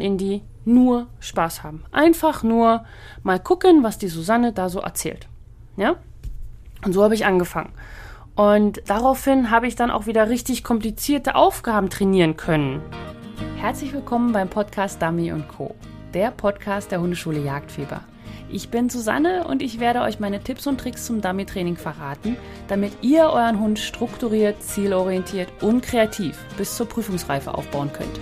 Indy nur Spaß haben. Einfach nur mal gucken, was die Susanne da so erzählt. Ja? Und so habe ich angefangen. Und daraufhin habe ich dann auch wieder richtig komplizierte Aufgaben trainieren können. Herzlich willkommen beim Podcast Dummy Co., der Podcast der Hundeschule Jagdfieber. Ich bin Susanne und ich werde euch meine Tipps und Tricks zum Dummy-Training verraten, damit ihr euren Hund strukturiert, zielorientiert und kreativ bis zur Prüfungsreife aufbauen könnt.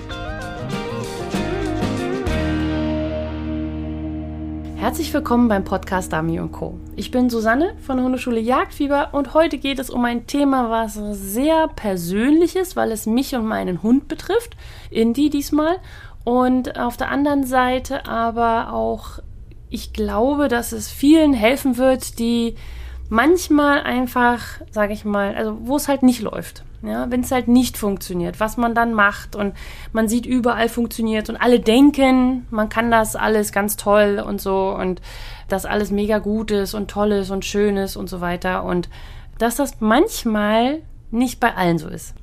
Herzlich willkommen beim Podcast Dummy Co. Ich bin Susanne von der Hundeschule Jagdfieber und heute geht es um ein Thema, was sehr persönlich ist, weil es mich und meinen Hund betrifft, Indy diesmal. Und auf der anderen Seite aber auch ich glaube, dass es vielen helfen wird, die manchmal einfach, sage ich mal, also wo es halt nicht läuft. Ja, wenn es halt nicht funktioniert, was man dann macht und man sieht überall funktioniert und alle denken, man kann das alles ganz toll und so und dass alles mega gut ist und toll ist und schön ist und so weiter und dass das manchmal nicht bei allen so ist.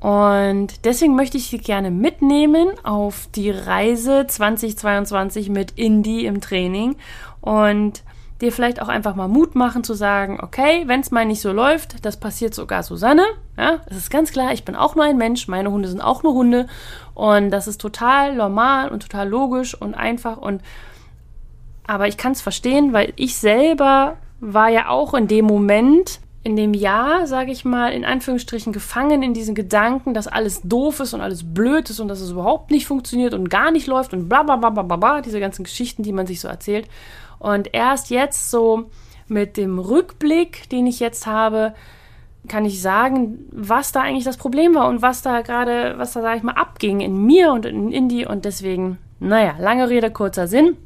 Und deswegen möchte ich Sie gerne mitnehmen auf die Reise 2022 mit Indie im Training und dir vielleicht auch einfach mal Mut machen zu sagen, okay, wenn es mal nicht so läuft, das passiert sogar Susanne. Ja, es ist ganz klar, ich bin auch nur ein Mensch, meine Hunde sind auch nur Hunde und das ist total normal und total logisch und einfach und aber ich kann es verstehen, weil ich selber war ja auch in dem Moment in dem Jahr, sage ich mal, in Anführungsstrichen gefangen in diesen Gedanken, dass alles doof ist und alles blöd ist und dass es überhaupt nicht funktioniert und gar nicht läuft und bla bla bla bla bla, diese ganzen Geschichten, die man sich so erzählt. Und erst jetzt so mit dem Rückblick, den ich jetzt habe, kann ich sagen, was da eigentlich das Problem war und was da gerade, was da, sage ich mal, abging in mir und in Indie. Und deswegen, naja, lange Rede, kurzer Sinn.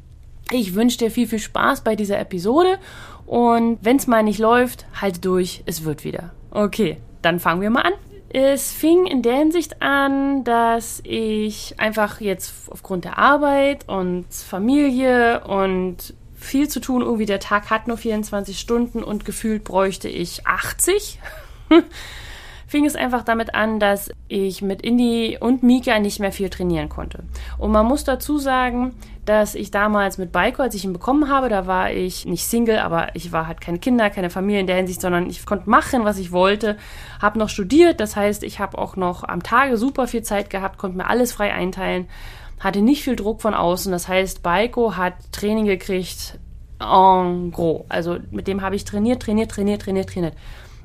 Ich wünsche dir viel, viel Spaß bei dieser Episode und wenn es mal nicht läuft, halt durch, es wird wieder. Okay, dann fangen wir mal an. Es fing in der Hinsicht an, dass ich einfach jetzt aufgrund der Arbeit und Familie und viel zu tun, irgendwie der Tag hat nur 24 Stunden und gefühlt bräuchte ich 80. fing es einfach damit an, dass ich mit Indy und Mika nicht mehr viel trainieren konnte. Und man muss dazu sagen, dass ich damals mit Baiko, als ich ihn bekommen habe, da war ich nicht Single, aber ich war halt keine Kinder, keine Familie in der Hinsicht, sondern ich konnte machen, was ich wollte, habe noch studiert, das heißt, ich habe auch noch am Tage super viel Zeit gehabt, konnte mir alles frei einteilen, hatte nicht viel Druck von außen, das heißt, Baiko hat Training gekriegt en gros, also mit dem habe ich trainiert, trainiert, trainiert, trainiert, trainiert.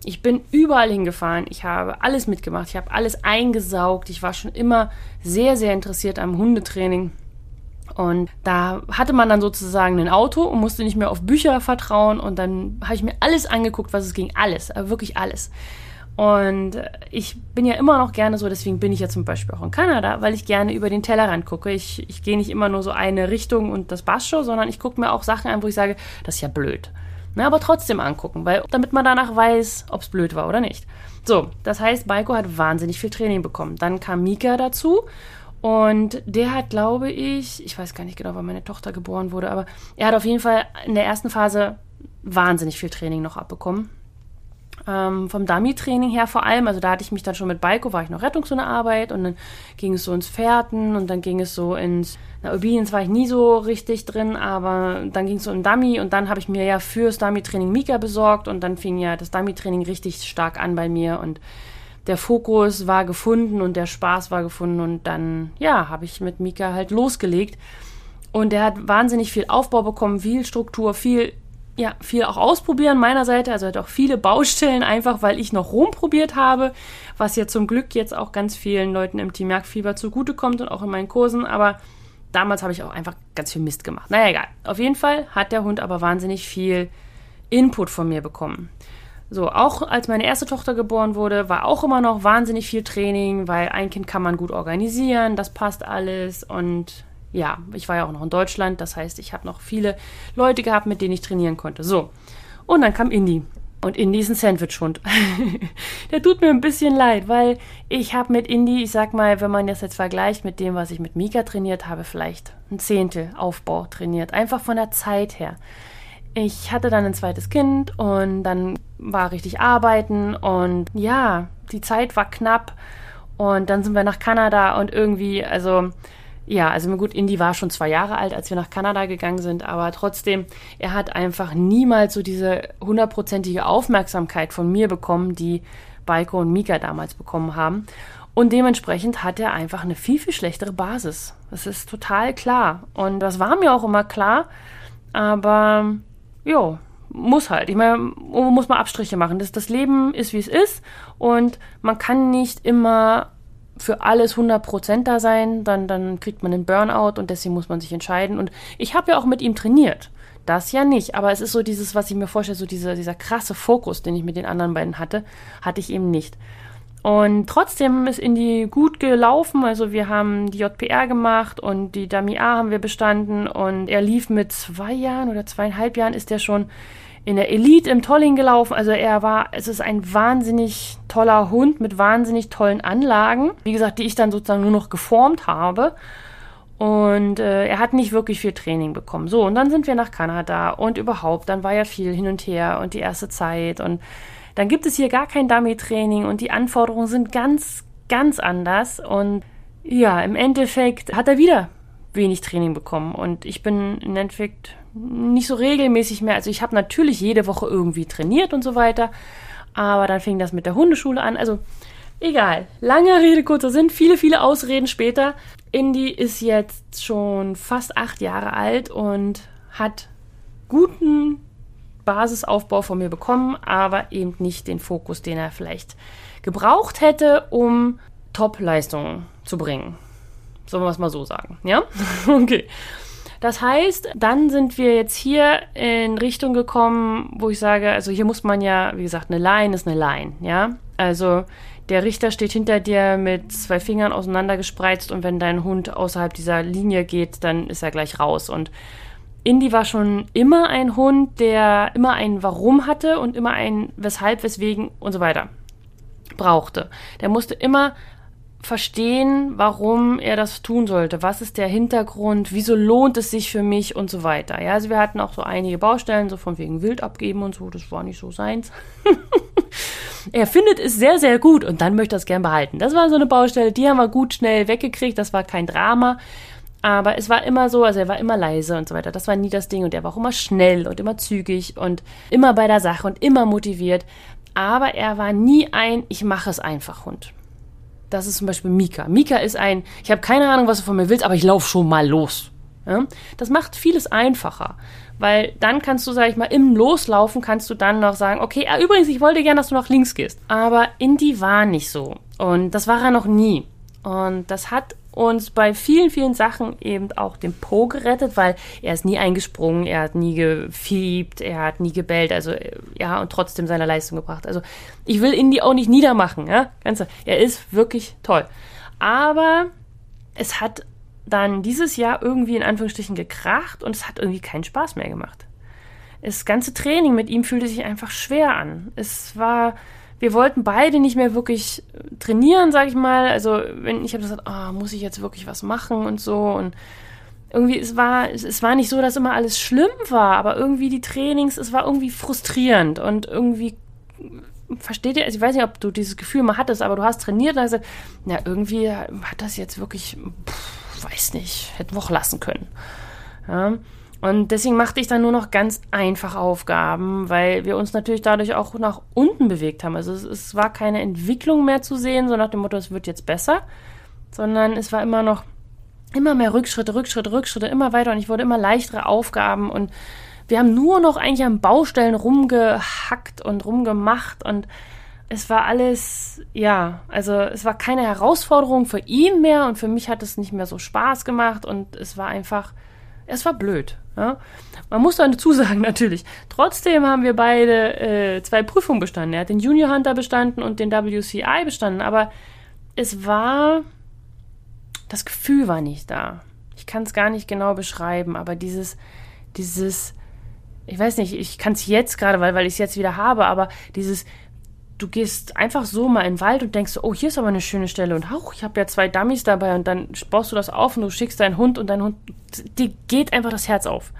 Ich bin überall hingefahren, ich habe alles mitgemacht, ich habe alles eingesaugt, ich war schon immer sehr, sehr interessiert am Hundetraining. Und da hatte man dann sozusagen ein Auto und musste nicht mehr auf Bücher vertrauen. Und dann habe ich mir alles angeguckt, was es ging. Alles, wirklich alles. Und ich bin ja immer noch gerne so, deswegen bin ich ja zum Beispiel auch in Kanada, weil ich gerne über den Tellerrand gucke. Ich, ich gehe nicht immer nur so eine Richtung und das schon, sondern ich gucke mir auch Sachen an, wo ich sage, das ist ja blöd. Na, aber trotzdem angucken, weil damit man danach weiß, ob es blöd war oder nicht. So, das heißt, Baiko hat wahnsinnig viel Training bekommen. Dann kam Mika dazu und der hat, glaube ich, ich weiß gar nicht genau, wann meine Tochter geboren wurde, aber er hat auf jeden Fall in der ersten Phase wahnsinnig viel Training noch abbekommen. Ähm, vom Dummy-Training her vor allem, also da hatte ich mich dann schon mit Baiko, war ich noch Rettungshundearbeit und dann ging es so ins Fährten und dann ging es so ins, na, Obedience war ich nie so richtig drin, aber dann ging es so in Dummy und dann habe ich mir ja fürs Dummy-Training Mika besorgt und dann fing ja das Dummy-Training richtig stark an bei mir und der Fokus war gefunden und der Spaß war gefunden und dann, ja, habe ich mit Mika halt losgelegt. Und er hat wahnsinnig viel Aufbau bekommen, viel Struktur, viel ja, viel auch ausprobieren meiner Seite. Also hat auch viele Baustellen, einfach weil ich noch rumprobiert habe, was ja zum Glück jetzt auch ganz vielen Leuten im Team Jagdfieber zugutekommt und auch in meinen Kursen. Aber damals habe ich auch einfach ganz viel Mist gemacht. Naja, egal. Auf jeden Fall hat der Hund aber wahnsinnig viel Input von mir bekommen. So, auch als meine erste Tochter geboren wurde, war auch immer noch wahnsinnig viel Training, weil ein Kind kann man gut organisieren, das passt alles und ja, ich war ja auch noch in Deutschland, das heißt, ich habe noch viele Leute gehabt, mit denen ich trainieren konnte. So, und dann kam Indy. Und Indy ist ein Sandwichhund. Der tut mir ein bisschen leid, weil ich habe mit Indy, ich sag mal, wenn man das jetzt vergleicht mit dem, was ich mit Mika trainiert habe, vielleicht ein Zehntel Aufbau trainiert. Einfach von der Zeit her. Ich hatte dann ein zweites Kind und dann war richtig arbeiten und ja, die Zeit war knapp und dann sind wir nach Kanada und irgendwie, also ja, also gut, Indy war schon zwei Jahre alt, als wir nach Kanada gegangen sind, aber trotzdem, er hat einfach niemals so diese hundertprozentige Aufmerksamkeit von mir bekommen, die Baiko und Mika damals bekommen haben. Und dementsprechend hat er einfach eine viel, viel schlechtere Basis. Das ist total klar. Und das war mir auch immer klar. Aber, ja, muss halt. Ich meine, muss man Abstriche machen. Das, das Leben ist, wie es ist. Und man kann nicht immer für alles 100% da sein, dann, dann kriegt man einen Burnout und deswegen muss man sich entscheiden. Und ich habe ja auch mit ihm trainiert. Das ja nicht, aber es ist so dieses, was ich mir vorstelle, so dieser, dieser krasse Fokus, den ich mit den anderen beiden hatte, hatte ich eben nicht. Und trotzdem ist Indy gut gelaufen. Also wir haben die JPR gemacht und die Dummy A haben wir bestanden und er lief mit zwei Jahren oder zweieinhalb Jahren ist er schon in der Elite im Tolling gelaufen. Also er war, es ist ein wahnsinnig toller Hund mit wahnsinnig tollen Anlagen. Wie gesagt, die ich dann sozusagen nur noch geformt habe. Und äh, er hat nicht wirklich viel Training bekommen. So, und dann sind wir nach Kanada und überhaupt, dann war ja viel hin und her und die erste Zeit. Und dann gibt es hier gar kein Dummy-Training und die Anforderungen sind ganz, ganz anders. Und ja, im Endeffekt hat er wieder wenig Training bekommen. Und ich bin im Endeffekt nicht so regelmäßig mehr. Also ich habe natürlich jede Woche irgendwie trainiert und so weiter. Aber dann fing das mit der Hundeschule an. Also egal. Lange Rede, kurzer Sinn. Viele, viele Ausreden später. Indy ist jetzt schon fast acht Jahre alt und hat guten Basisaufbau von mir bekommen, aber eben nicht den Fokus, den er vielleicht gebraucht hätte, um Top-Leistungen zu bringen. Sollen wir es mal so sagen, ja? okay. Das heißt, dann sind wir jetzt hier in Richtung gekommen, wo ich sage, also hier muss man ja, wie gesagt, eine Line ist eine Line, ja? Also der Richter steht hinter dir mit zwei Fingern auseinandergespreizt und wenn dein Hund außerhalb dieser Linie geht, dann ist er gleich raus. Und Indy war schon immer ein Hund, der immer ein Warum hatte und immer ein Weshalb, Weswegen und so weiter brauchte. Der musste immer verstehen, warum er das tun sollte. Was ist der Hintergrund? Wieso lohnt es sich für mich und so weiter. Ja, also wir hatten auch so einige Baustellen, so von wegen Wild abgeben und so. Das war nicht so seins. er findet es sehr, sehr gut und dann möchte er es gern behalten. Das war so eine Baustelle, die haben wir gut schnell weggekriegt. Das war kein Drama. Aber es war immer so, also er war immer leise und so weiter. Das war nie das Ding und er war auch immer schnell und immer zügig und immer bei der Sache und immer motiviert. Aber er war nie ein Ich mache es einfach Hund. Das ist zum Beispiel Mika. Mika ist ein, ich habe keine Ahnung, was du von mir willst, aber ich laufe schon mal los. Ja? Das macht vieles einfacher, weil dann kannst du, sag ich mal, im Loslaufen kannst du dann noch sagen, okay, ah, übrigens, ich wollte gerne, dass du nach links gehst. Aber Indy war nicht so. Und das war er noch nie. Und das hat uns bei vielen, vielen Sachen eben auch den Po gerettet, weil er ist nie eingesprungen, er hat nie gefiebt, er hat nie gebellt, also ja, und trotzdem seine Leistung gebracht. Also ich will Indy auch nicht niedermachen, ja, ganz, er ist wirklich toll. Aber es hat dann dieses Jahr irgendwie in Anführungsstrichen gekracht und es hat irgendwie keinen Spaß mehr gemacht. Das ganze Training mit ihm fühlte sich einfach schwer an. Es war wir wollten beide nicht mehr wirklich trainieren, sag ich mal. Also, wenn ich habe gesagt, oh, muss ich jetzt wirklich was machen und so und irgendwie es war es, es war nicht so, dass immer alles schlimm war, aber irgendwie die Trainings, es war irgendwie frustrierend und irgendwie versteht ihr, also ich weiß nicht, ob du dieses Gefühl mal hattest, aber du hast trainiert und hast gesagt, na, irgendwie hat das jetzt wirklich, pff, weiß nicht, hätten wir auch lassen können. Ja. Und deswegen machte ich dann nur noch ganz einfach Aufgaben, weil wir uns natürlich dadurch auch nach unten bewegt haben. Also es, es war keine Entwicklung mehr zu sehen, so nach dem Motto, es wird jetzt besser, sondern es war immer noch immer mehr Rückschritte, Rückschritte, Rückschritte, immer weiter und ich wurde immer leichtere Aufgaben und wir haben nur noch eigentlich an Baustellen rumgehackt und rumgemacht und es war alles, ja, also es war keine Herausforderung für ihn mehr und für mich hat es nicht mehr so Spaß gemacht und es war einfach, es war blöd. Ja? Man muss dazu sagen, natürlich. Trotzdem haben wir beide äh, zwei Prüfungen bestanden. Er hat den Junior Hunter bestanden und den WCI bestanden. Aber es war, das Gefühl war nicht da. Ich kann es gar nicht genau beschreiben, aber dieses, dieses, ich weiß nicht, ich kann es jetzt gerade, weil, weil ich es jetzt wieder habe, aber dieses, du gehst einfach so mal in den Wald und denkst, oh, hier ist aber eine schöne Stelle und auch, ich habe ja zwei Dummies dabei und dann baust du das auf und du schickst deinen Hund und dein Hund, dir geht einfach das Herz auf.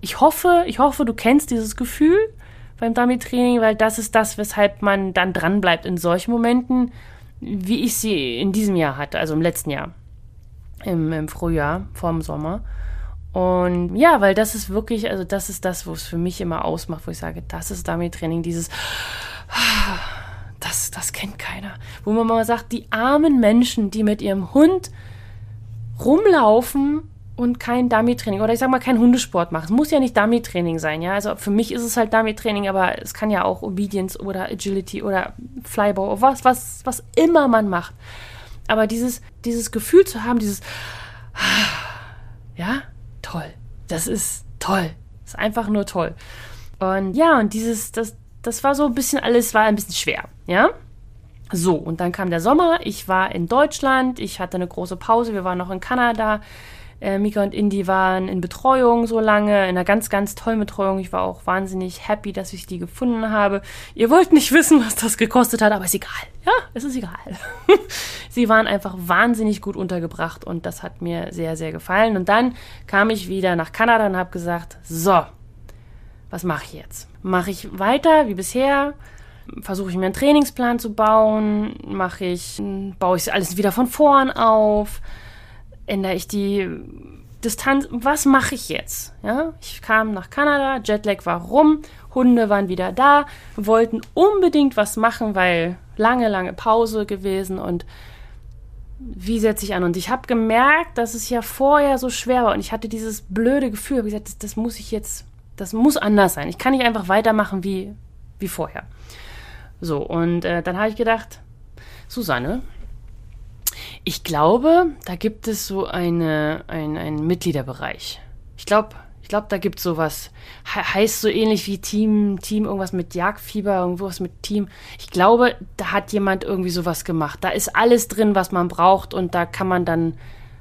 Ich hoffe, ich hoffe, du kennst dieses Gefühl beim Dummy-Training, weil das ist das, weshalb man dann dranbleibt in solchen Momenten, wie ich sie in diesem Jahr hatte, also im letzten Jahr. im, im Frühjahr, vorm Sommer. Und ja, weil das ist wirklich, also das ist das, wo es für mich immer ausmacht, wo ich sage, das ist Dummy-Training, dieses, das, das kennt keiner. Wo man mal sagt, die armen Menschen, die mit ihrem Hund rumlaufen und kein Dummy-Training oder ich sag mal kein Hundesport machen. Es muss ja nicht Dummy-Training sein, ja. Also für mich ist es halt Dummy-Training, aber es kann ja auch Obedience oder Agility oder Flybow oder was, was, was immer man macht. Aber dieses, dieses Gefühl zu haben, dieses, ja, toll. Das ist toll. Das ist einfach nur toll. Und ja, und dieses, das, das war so ein bisschen alles, war ein bisschen schwer, ja. So, und dann kam der Sommer. Ich war in Deutschland. Ich hatte eine große Pause. Wir waren noch in Kanada. Äh, Mika und Indy waren in Betreuung so lange, in einer ganz, ganz tollen Betreuung. Ich war auch wahnsinnig happy, dass ich die gefunden habe. Ihr wollt nicht wissen, was das gekostet hat, aber ist egal. Ja, es ist egal. Sie waren einfach wahnsinnig gut untergebracht und das hat mir sehr, sehr gefallen. Und dann kam ich wieder nach Kanada und habe gesagt, so, was mache ich jetzt? Mache ich weiter wie bisher? Versuche ich mir einen Trainingsplan zu bauen? Mache ich, baue ich alles wieder von vorn auf? ändere ich die Distanz? Was mache ich jetzt? Ja, ich kam nach Kanada, Jetlag war rum, Hunde waren wieder da, wollten unbedingt was machen, weil lange, lange Pause gewesen und wie setze ich an? Und ich habe gemerkt, dass es ja vorher so schwer war und ich hatte dieses blöde Gefühl, habe gesagt, das, das, muss ich jetzt, das muss anders sein. Ich kann nicht einfach weitermachen wie, wie vorher. So, und äh, dann habe ich gedacht, Susanne, ich glaube, da gibt es so eine, ein, einen Mitgliederbereich. Ich glaube, ich glaube, da gibt es sowas. He heißt so ähnlich wie Team, Team, irgendwas mit Jagdfieber, irgendwas mit Team. Ich glaube, da hat jemand irgendwie sowas gemacht. Da ist alles drin, was man braucht und da kann man dann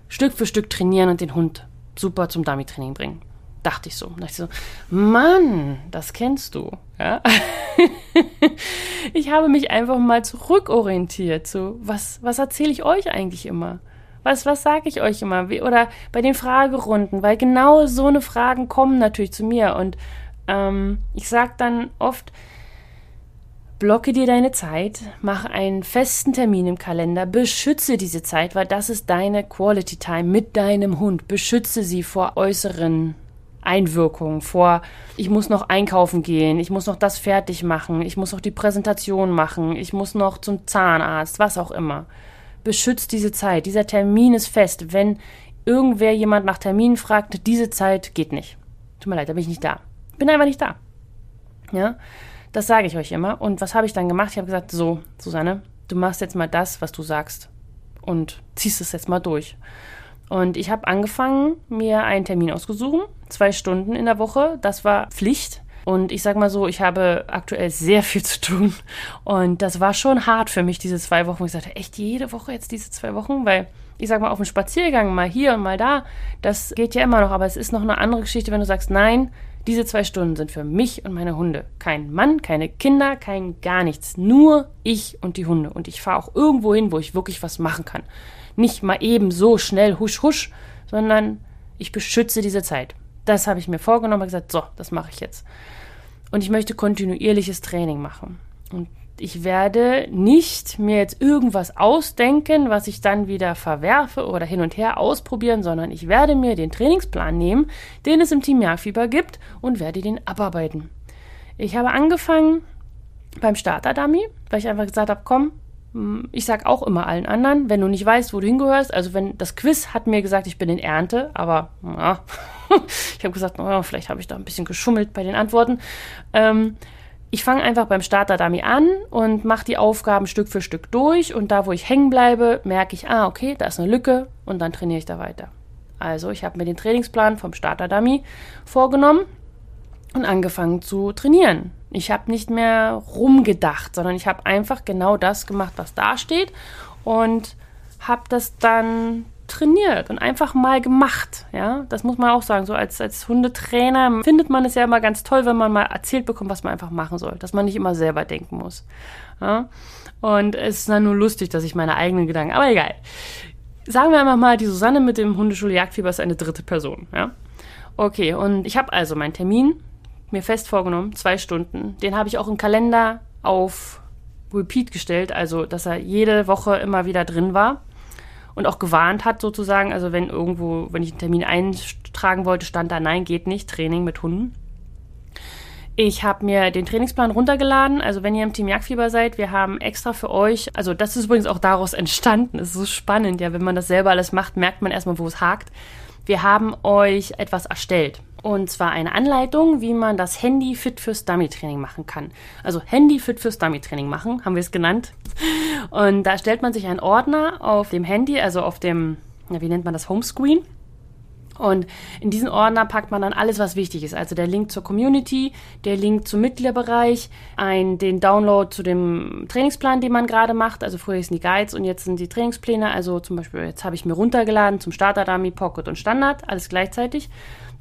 Stück für Stück trainieren und den Hund super zum Dummy-Training bringen. Dachte ich so. Dachte ich so, Mann, das kennst du. Ja? ich habe mich einfach mal zurückorientiert. So, was, was erzähle ich euch eigentlich immer? Was, was sage ich euch immer? Wie, oder bei den Fragerunden, weil genau so eine Fragen kommen natürlich zu mir. Und ähm, ich sage dann oft, blocke dir deine Zeit, mach einen festen Termin im Kalender, beschütze diese Zeit, weil das ist deine Quality Time mit deinem Hund. Beschütze sie vor äußeren Einwirkungen, vor, ich muss noch einkaufen gehen, ich muss noch das fertig machen, ich muss noch die Präsentation machen, ich muss noch zum Zahnarzt, was auch immer. Beschützt diese Zeit. Dieser Termin ist fest. Wenn irgendwer jemand nach Termin fragt, diese Zeit geht nicht. Tut mir leid, da bin ich nicht da. Bin einfach nicht da. Ja, das sage ich euch immer. Und was habe ich dann gemacht? Ich habe gesagt, so, Susanne, du machst jetzt mal das, was du sagst und ziehst es jetzt mal durch. Und ich habe angefangen, mir einen Termin auszusuchen, zwei Stunden in der Woche. Das war Pflicht. Und ich sag mal so, ich habe aktuell sehr viel zu tun. Und das war schon hart für mich, diese zwei Wochen. Ich sagte, echt jede Woche jetzt diese zwei Wochen? Weil ich sag mal, auf dem Spaziergang mal hier und mal da, das geht ja immer noch. Aber es ist noch eine andere Geschichte, wenn du sagst, nein, diese zwei Stunden sind für mich und meine Hunde. Kein Mann, keine Kinder, kein gar nichts. Nur ich und die Hunde. Und ich fahre auch irgendwo hin, wo ich wirklich was machen kann nicht mal eben so schnell husch husch, sondern ich beschütze diese Zeit. Das habe ich mir vorgenommen und gesagt, so, das mache ich jetzt. Und ich möchte kontinuierliches Training machen. Und ich werde nicht mir jetzt irgendwas ausdenken, was ich dann wieder verwerfe oder hin und her ausprobieren, sondern ich werde mir den Trainingsplan nehmen, den es im Team Jagdfieber gibt und werde den abarbeiten. Ich habe angefangen beim Starter-Dummy, weil ich einfach gesagt habe, komm, ich sag auch immer allen anderen, wenn du nicht weißt, wo du hingehörst, also wenn das Quiz hat mir gesagt, ich bin in Ernte, aber ja, ich habe gesagt, oh, vielleicht habe ich da ein bisschen geschummelt bei den Antworten. Ähm, ich fange einfach beim Starter Dummy an und mache die Aufgaben Stück für Stück durch und da, wo ich hängen bleibe, merke ich, ah, okay, da ist eine Lücke und dann trainiere ich da weiter. Also ich habe mir den Trainingsplan vom Starter Dummy vorgenommen und angefangen zu trainieren. Ich habe nicht mehr rumgedacht, sondern ich habe einfach genau das gemacht, was da steht und habe das dann trainiert und einfach mal gemacht. Ja, das muss man auch sagen. So als, als Hundetrainer findet man es ja immer ganz toll, wenn man mal erzählt bekommt, was man einfach machen soll, dass man nicht immer selber denken muss. Ja? Und es ist dann nur lustig, dass ich meine eigenen Gedanken, aber egal. Sagen wir einfach mal, die Susanne mit dem Hundeschule-Jagdfieber ist eine dritte Person. Ja? Okay, und ich habe also meinen Termin mir fest vorgenommen, zwei Stunden. Den habe ich auch im Kalender auf Repeat gestellt, also dass er jede Woche immer wieder drin war. und auch gewarnt hat sozusagen. Also wenn irgendwo, wenn ich einen Termin eintragen wollte, stand da, nein, geht nicht, Training mit Hunden. Ich habe mir den Trainingsplan runtergeladen. Also wenn ihr im Team Jagdfieber seid, wir haben extra für euch, also das ist übrigens auch daraus entstanden, ist so spannend, ja, wenn man das selber alles macht, merkt man erstmal, wo es hakt. Wir haben euch etwas erstellt. Und zwar eine Anleitung, wie man das Handy fit fürs Dummy-Training machen kann. Also Handy fit fürs Dummy-Training machen, haben wir es genannt. Und da stellt man sich einen Ordner auf dem Handy, also auf dem, wie nennt man das, Homescreen. Und in diesen Ordner packt man dann alles, was wichtig ist. Also der Link zur Community, der Link zum Mitgliederbereich, ein, den Download zu dem Trainingsplan, den man gerade macht. Also früher hießen die Guides und jetzt sind die Trainingspläne. Also zum Beispiel, jetzt habe ich mir runtergeladen zum Starter Dummy, Pocket und Standard, alles gleichzeitig.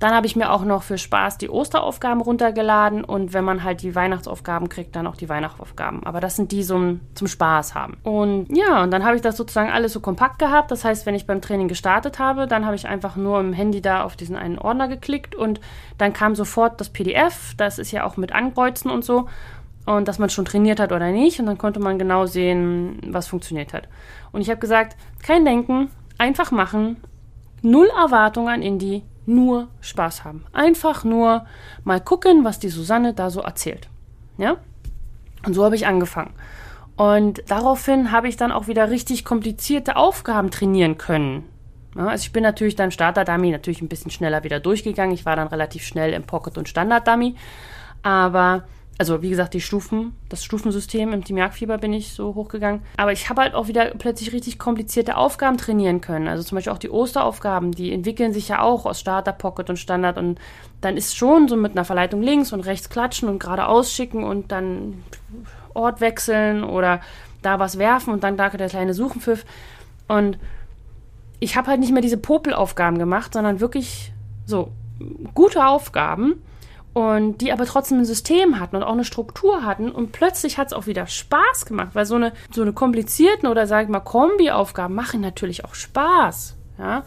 Dann habe ich mir auch noch für Spaß die Osteraufgaben runtergeladen und wenn man halt die Weihnachtsaufgaben kriegt, dann auch die Weihnachtsaufgaben. Aber das sind die zum, zum Spaß haben. Und ja, und dann habe ich das sozusagen alles so kompakt gehabt. Das heißt, wenn ich beim Training gestartet habe, dann habe ich einfach nur im Handy da auf diesen einen Ordner geklickt und dann kam sofort das PDF. Das ist ja auch mit Ankreuzen und so und dass man schon trainiert hat oder nicht. Und dann konnte man genau sehen, was funktioniert hat. Und ich habe gesagt, kein Denken, einfach machen, null Erwartung an Indie, nur Spaß haben. Einfach nur mal gucken, was die Susanne da so erzählt. Ja? Und so habe ich angefangen. Und daraufhin habe ich dann auch wieder richtig komplizierte Aufgaben trainieren können. Ja, also ich bin natürlich dann Starter-Dummy natürlich ein bisschen schneller wieder durchgegangen. Ich war dann relativ schnell im Pocket- und Standard-Dummy. Aber also wie gesagt, die Stufen, das Stufensystem im Team Jagdfieber bin ich so hochgegangen. Aber ich habe halt auch wieder plötzlich richtig komplizierte Aufgaben trainieren können. Also zum Beispiel auch die Osteraufgaben, die entwickeln sich ja auch aus Starter, Pocket und Standard. Und dann ist schon so mit einer Verleitung links und rechts klatschen und geradeaus schicken und dann Ort wechseln oder da was werfen und dann da der kleine Suchenpfiff. Und ich habe halt nicht mehr diese Popelaufgaben gemacht, sondern wirklich so gute Aufgaben und die aber trotzdem ein System hatten und auch eine Struktur hatten und plötzlich hat es auch wieder Spaß gemacht, weil so eine so eine komplizierten oder sag ich mal Kombi-Aufgaben machen natürlich auch Spaß, ja.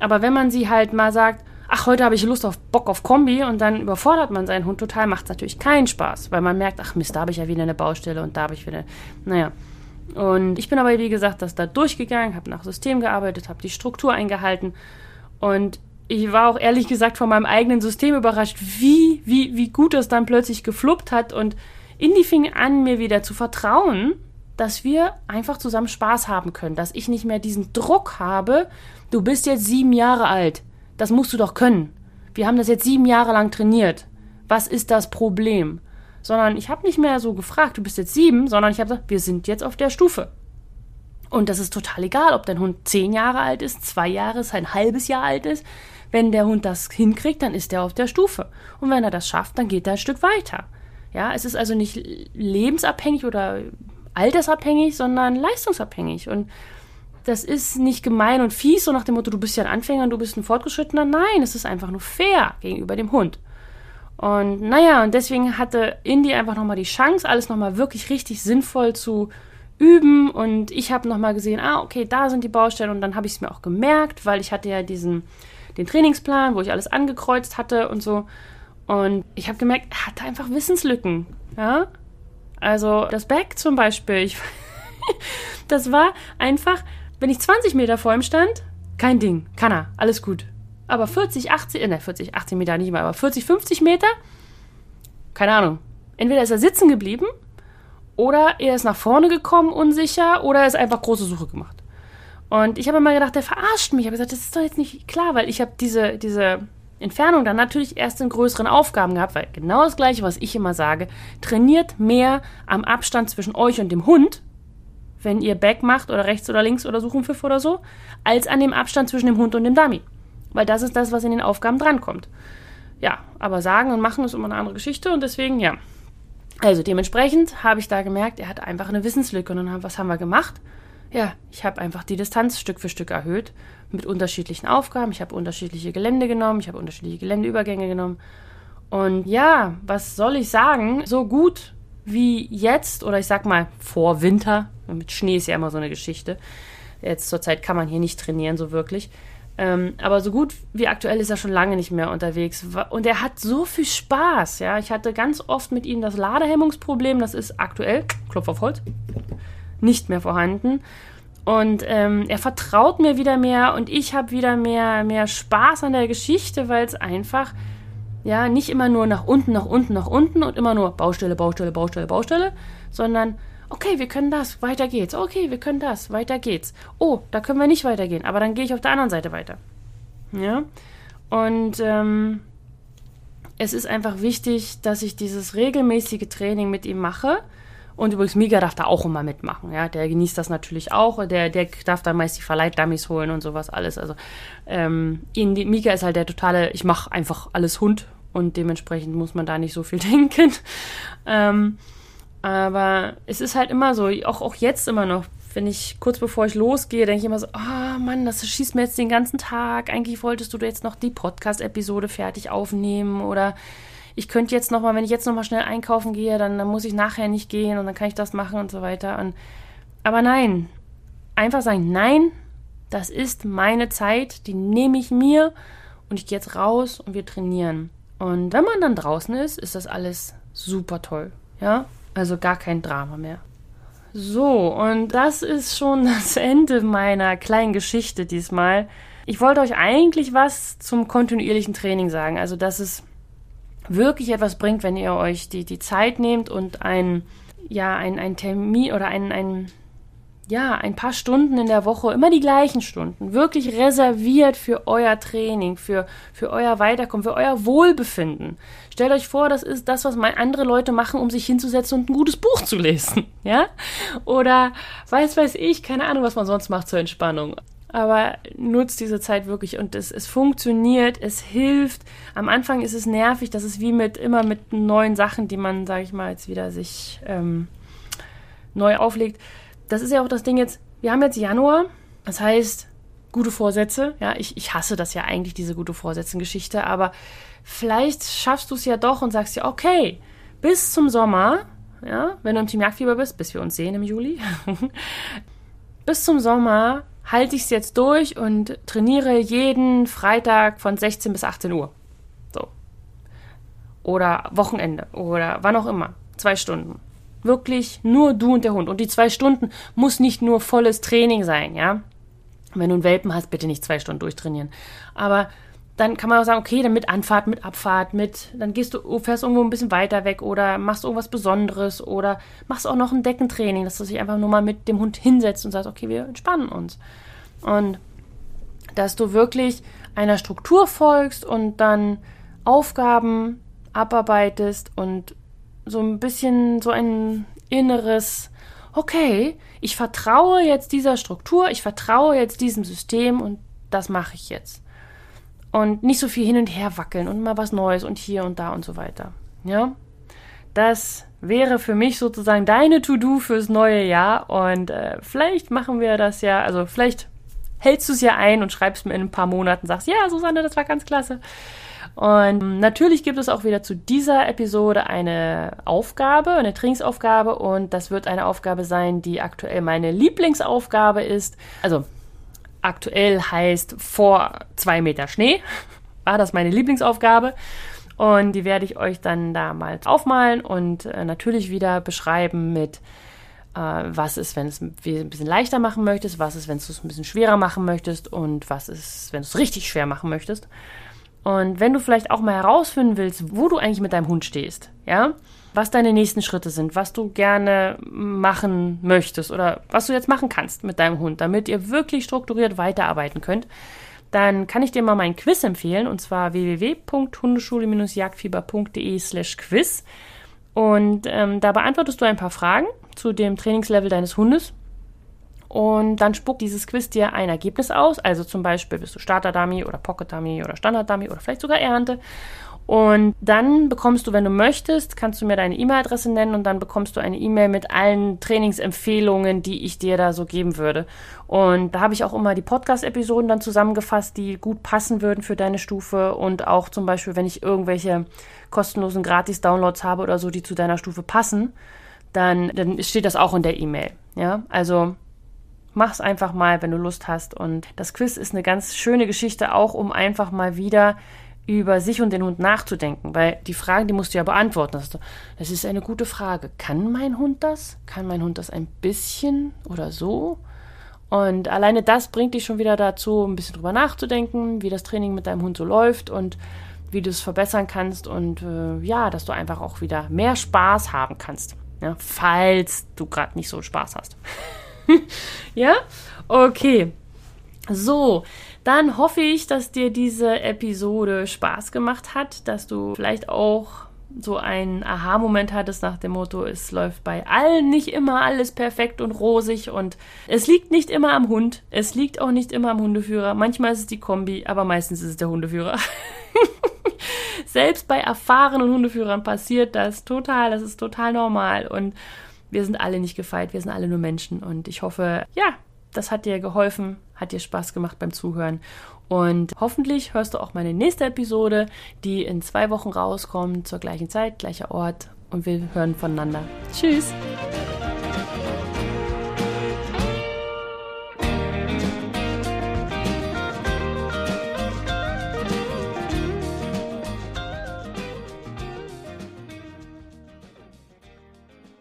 Aber wenn man sie halt mal sagt, ach heute habe ich Lust auf Bock auf Kombi und dann überfordert man seinen Hund total, macht es natürlich keinen Spaß, weil man merkt, ach Mist, da habe ich ja wieder eine Baustelle und da habe ich wieder, naja. Und ich bin aber wie gesagt, das da durchgegangen, habe nach System gearbeitet, habe die Struktur eingehalten und ich war auch ehrlich gesagt von meinem eigenen System überrascht, wie, wie, wie gut das dann plötzlich gefluppt hat. Und Indy fing an, mir wieder zu vertrauen, dass wir einfach zusammen Spaß haben können. Dass ich nicht mehr diesen Druck habe, du bist jetzt sieben Jahre alt. Das musst du doch können. Wir haben das jetzt sieben Jahre lang trainiert. Was ist das Problem? Sondern ich habe nicht mehr so gefragt, du bist jetzt sieben, sondern ich habe gesagt, wir sind jetzt auf der Stufe. Und das ist total egal, ob dein Hund zehn Jahre alt ist, zwei Jahre ein halbes Jahr alt ist. Wenn der Hund das hinkriegt, dann ist er auf der Stufe. Und wenn er das schafft, dann geht er ein Stück weiter. Ja, es ist also nicht lebensabhängig oder altersabhängig, sondern leistungsabhängig. Und das ist nicht gemein und fies, so nach dem Motto, du bist ja ein Anfänger und du bist ein Fortgeschrittener. Nein, es ist einfach nur fair gegenüber dem Hund. Und naja, und deswegen hatte Indy einfach nochmal die Chance, alles nochmal wirklich richtig sinnvoll zu üben. Und ich habe nochmal gesehen, ah, okay, da sind die Baustellen. Und dann habe ich es mir auch gemerkt, weil ich hatte ja diesen den Trainingsplan, wo ich alles angekreuzt hatte und so. Und ich habe gemerkt, er hatte einfach Wissenslücken. Ja? Also das Back zum Beispiel, ich, das war einfach, wenn ich 20 Meter vor ihm stand, kein Ding, kann er, alles gut. Aber 40, 80, äh, ne, 40, 80 Meter nicht mehr, aber 40, 50 Meter, keine Ahnung. Entweder ist er sitzen geblieben oder er ist nach vorne gekommen, unsicher, oder er ist einfach große Suche gemacht. Und ich habe immer gedacht, der verarscht mich. Ich habe gesagt, das ist doch jetzt nicht klar, weil ich habe diese, diese Entfernung dann natürlich erst in größeren Aufgaben gehabt, weil genau das gleiche, was ich immer sage, trainiert mehr am Abstand zwischen euch und dem Hund, wenn ihr Back macht oder rechts oder links oder Suchenpfiff oder so, als an dem Abstand zwischen dem Hund und dem Dummy. Weil das ist das, was in den Aufgaben drankommt. Ja, aber sagen und machen ist immer eine andere Geschichte und deswegen, ja. Also dementsprechend habe ich da gemerkt, er hat einfach eine Wissenslücke. Und dann, was haben wir gemacht? ja, ich habe einfach die Distanz Stück für Stück erhöht mit unterschiedlichen Aufgaben. Ich habe unterschiedliche Gelände genommen, ich habe unterschiedliche Geländeübergänge genommen. Und ja, was soll ich sagen? So gut wie jetzt oder ich sag mal vor Winter, mit Schnee ist ja immer so eine Geschichte. Jetzt zurzeit kann man hier nicht trainieren, so wirklich. Ähm, aber so gut wie aktuell ist er schon lange nicht mehr unterwegs. Und er hat so viel Spaß, ja. Ich hatte ganz oft mit ihm das Ladehemmungsproblem, das ist aktuell, Klopf auf Holz, nicht mehr vorhanden. Und ähm, er vertraut mir wieder mehr und ich habe wieder mehr, mehr Spaß an der Geschichte, weil es einfach ja nicht immer nur nach unten, nach unten, nach unten und immer nur Baustelle, Baustelle, Baustelle, Baustelle, sondern okay, wir können das, weiter geht's. Okay, wir können das, weiter geht's. Oh, da können wir nicht weitergehen, aber dann gehe ich auf der anderen Seite weiter. Ja. Und ähm, es ist einfach wichtig, dass ich dieses regelmäßige Training mit ihm mache und übrigens, Mika darf da auch immer mitmachen. Ja, der genießt das natürlich auch. Der, der darf dann meist die Verleiht-Dummies holen und sowas alles. Also ähm, ihn, Mika ist halt der totale, ich mache einfach alles Hund und dementsprechend muss man da nicht so viel denken. Ähm, aber es ist halt immer so, auch, auch jetzt immer noch, wenn ich kurz bevor ich losgehe, denke ich immer so, ah oh Mann, das schießt mir jetzt den ganzen Tag. Eigentlich wolltest du jetzt noch die Podcast-Episode fertig aufnehmen oder ich könnte jetzt nochmal, wenn ich jetzt nochmal schnell einkaufen gehe, dann, dann, muss ich nachher nicht gehen und dann kann ich das machen und so weiter. Und, aber nein, einfach sagen, nein, das ist meine Zeit, die nehme ich mir und ich gehe jetzt raus und wir trainieren. Und wenn man dann draußen ist, ist das alles super toll. Ja, also gar kein Drama mehr. So, und das ist schon das Ende meiner kleinen Geschichte diesmal. Ich wollte euch eigentlich was zum kontinuierlichen Training sagen. Also, dass es wirklich etwas bringt, wenn ihr euch die, die Zeit nehmt und ein, ja, ein, ein Termin oder ein, ein, ja, ein paar Stunden in der Woche, immer die gleichen Stunden, wirklich reserviert für euer Training, für, für euer Weiterkommen, für euer Wohlbefinden. Stellt euch vor, das ist das, was andere Leute machen, um sich hinzusetzen und ein gutes Buch zu lesen, ja? Oder weiß, weiß ich, keine Ahnung, was man sonst macht zur Entspannung aber nutzt diese Zeit wirklich und es, es funktioniert, es hilft. Am Anfang ist es nervig, das ist wie mit immer mit neuen Sachen, die man, sage ich mal, jetzt wieder sich ähm, neu auflegt. Das ist ja auch das Ding jetzt, wir haben jetzt Januar, das heißt, gute Vorsätze, ja, ich, ich hasse das ja eigentlich, diese gute Vorsätze-Geschichte, aber vielleicht schaffst du es ja doch und sagst ja, okay, bis zum Sommer, ja, wenn du im Team Jagdfieber bist, bis wir uns sehen im Juli, bis zum Sommer halte ich es jetzt durch und trainiere jeden Freitag von 16 bis 18 Uhr. So. Oder Wochenende oder wann auch immer. Zwei Stunden. Wirklich nur du und der Hund. Und die zwei Stunden muss nicht nur volles Training sein, ja. Wenn du einen Welpen hast, bitte nicht zwei Stunden durchtrainieren. Aber dann kann man auch sagen, okay, dann mit Anfahrt, mit Abfahrt, mit, dann gehst du, fährst irgendwo ein bisschen weiter weg oder machst irgendwas Besonderes oder machst auch noch ein Deckentraining, dass du dich einfach nur mal mit dem Hund hinsetzt und sagst, okay, wir entspannen uns. Und dass du wirklich einer Struktur folgst und dann Aufgaben abarbeitest und so ein bisschen so ein inneres, okay, ich vertraue jetzt dieser Struktur, ich vertraue jetzt diesem System und das mache ich jetzt und nicht so viel hin und her wackeln und mal was Neues und hier und da und so weiter. Ja, das wäre für mich sozusagen deine To-Do fürs neue Jahr und äh, vielleicht machen wir das ja, also vielleicht hältst du es ja ein und schreibst mir in ein paar Monaten, sagst, ja, Susanne, das war ganz klasse. Und natürlich gibt es auch wieder zu dieser Episode eine Aufgabe, eine Trainingsaufgabe und das wird eine Aufgabe sein, die aktuell meine Lieblingsaufgabe ist. Also aktuell heißt vor zwei Meter Schnee. War das meine Lieblingsaufgabe. Und die werde ich euch dann da mal aufmalen und äh, natürlich wieder beschreiben mit, äh, was ist, wenn es ein bisschen leichter machen möchtest, was ist, wenn du es ein bisschen schwerer machen möchtest und was ist, wenn du es richtig schwer machen möchtest. Und wenn du vielleicht auch mal herausfinden willst, wo du eigentlich mit deinem Hund stehst, ja, was deine nächsten Schritte sind, was du gerne machen möchtest oder was du jetzt machen kannst mit deinem Hund, damit ihr wirklich strukturiert weiterarbeiten könnt, dann kann ich dir mal meinen Quiz empfehlen und zwar www.hundeschule-jagdfieber.de slash quiz. Und ähm, da beantwortest du ein paar Fragen zu dem Trainingslevel deines Hundes. Und dann spuckt dieses Quiz dir ein Ergebnis aus. Also zum Beispiel bist du Starter-Dummy oder Pocket-Dummy oder Standard-Dummy oder vielleicht sogar Ernte. Und dann bekommst du, wenn du möchtest, kannst du mir deine E-Mail-Adresse nennen und dann bekommst du eine E-Mail mit allen Trainingsempfehlungen, die ich dir da so geben würde. Und da habe ich auch immer die Podcast-Episoden dann zusammengefasst, die gut passen würden für deine Stufe und auch zum Beispiel, wenn ich irgendwelche kostenlosen Gratis-Downloads habe oder so, die zu deiner Stufe passen, dann, dann steht das auch in der E-Mail. Ja, also mach's einfach mal, wenn du Lust hast. Und das Quiz ist eine ganz schöne Geschichte, auch um einfach mal wieder über sich und den Hund nachzudenken, weil die Fragen, die musst du ja beantworten. Das ist eine gute Frage. Kann mein Hund das? Kann mein Hund das ein bisschen oder so? Und alleine das bringt dich schon wieder dazu, ein bisschen drüber nachzudenken, wie das Training mit deinem Hund so läuft und wie du es verbessern kannst und äh, ja, dass du einfach auch wieder mehr Spaß haben kannst. Ja, falls du gerade nicht so Spaß hast. ja? Okay. So, dann hoffe ich, dass dir diese Episode Spaß gemacht hat, dass du vielleicht auch so einen Aha-Moment hattest nach dem Motto, es läuft bei allen nicht immer alles perfekt und rosig und es liegt nicht immer am Hund, es liegt auch nicht immer am Hundeführer, manchmal ist es die Kombi, aber meistens ist es der Hundeführer. Selbst bei erfahrenen Hundeführern passiert das total, das ist total normal und wir sind alle nicht gefeit, wir sind alle nur Menschen und ich hoffe, ja, das hat dir geholfen, hat dir Spaß gemacht beim Zuhören. Und hoffentlich hörst du auch meine nächste Episode, die in zwei Wochen rauskommt, zur gleichen Zeit, gleicher Ort. Und wir hören voneinander. Tschüss!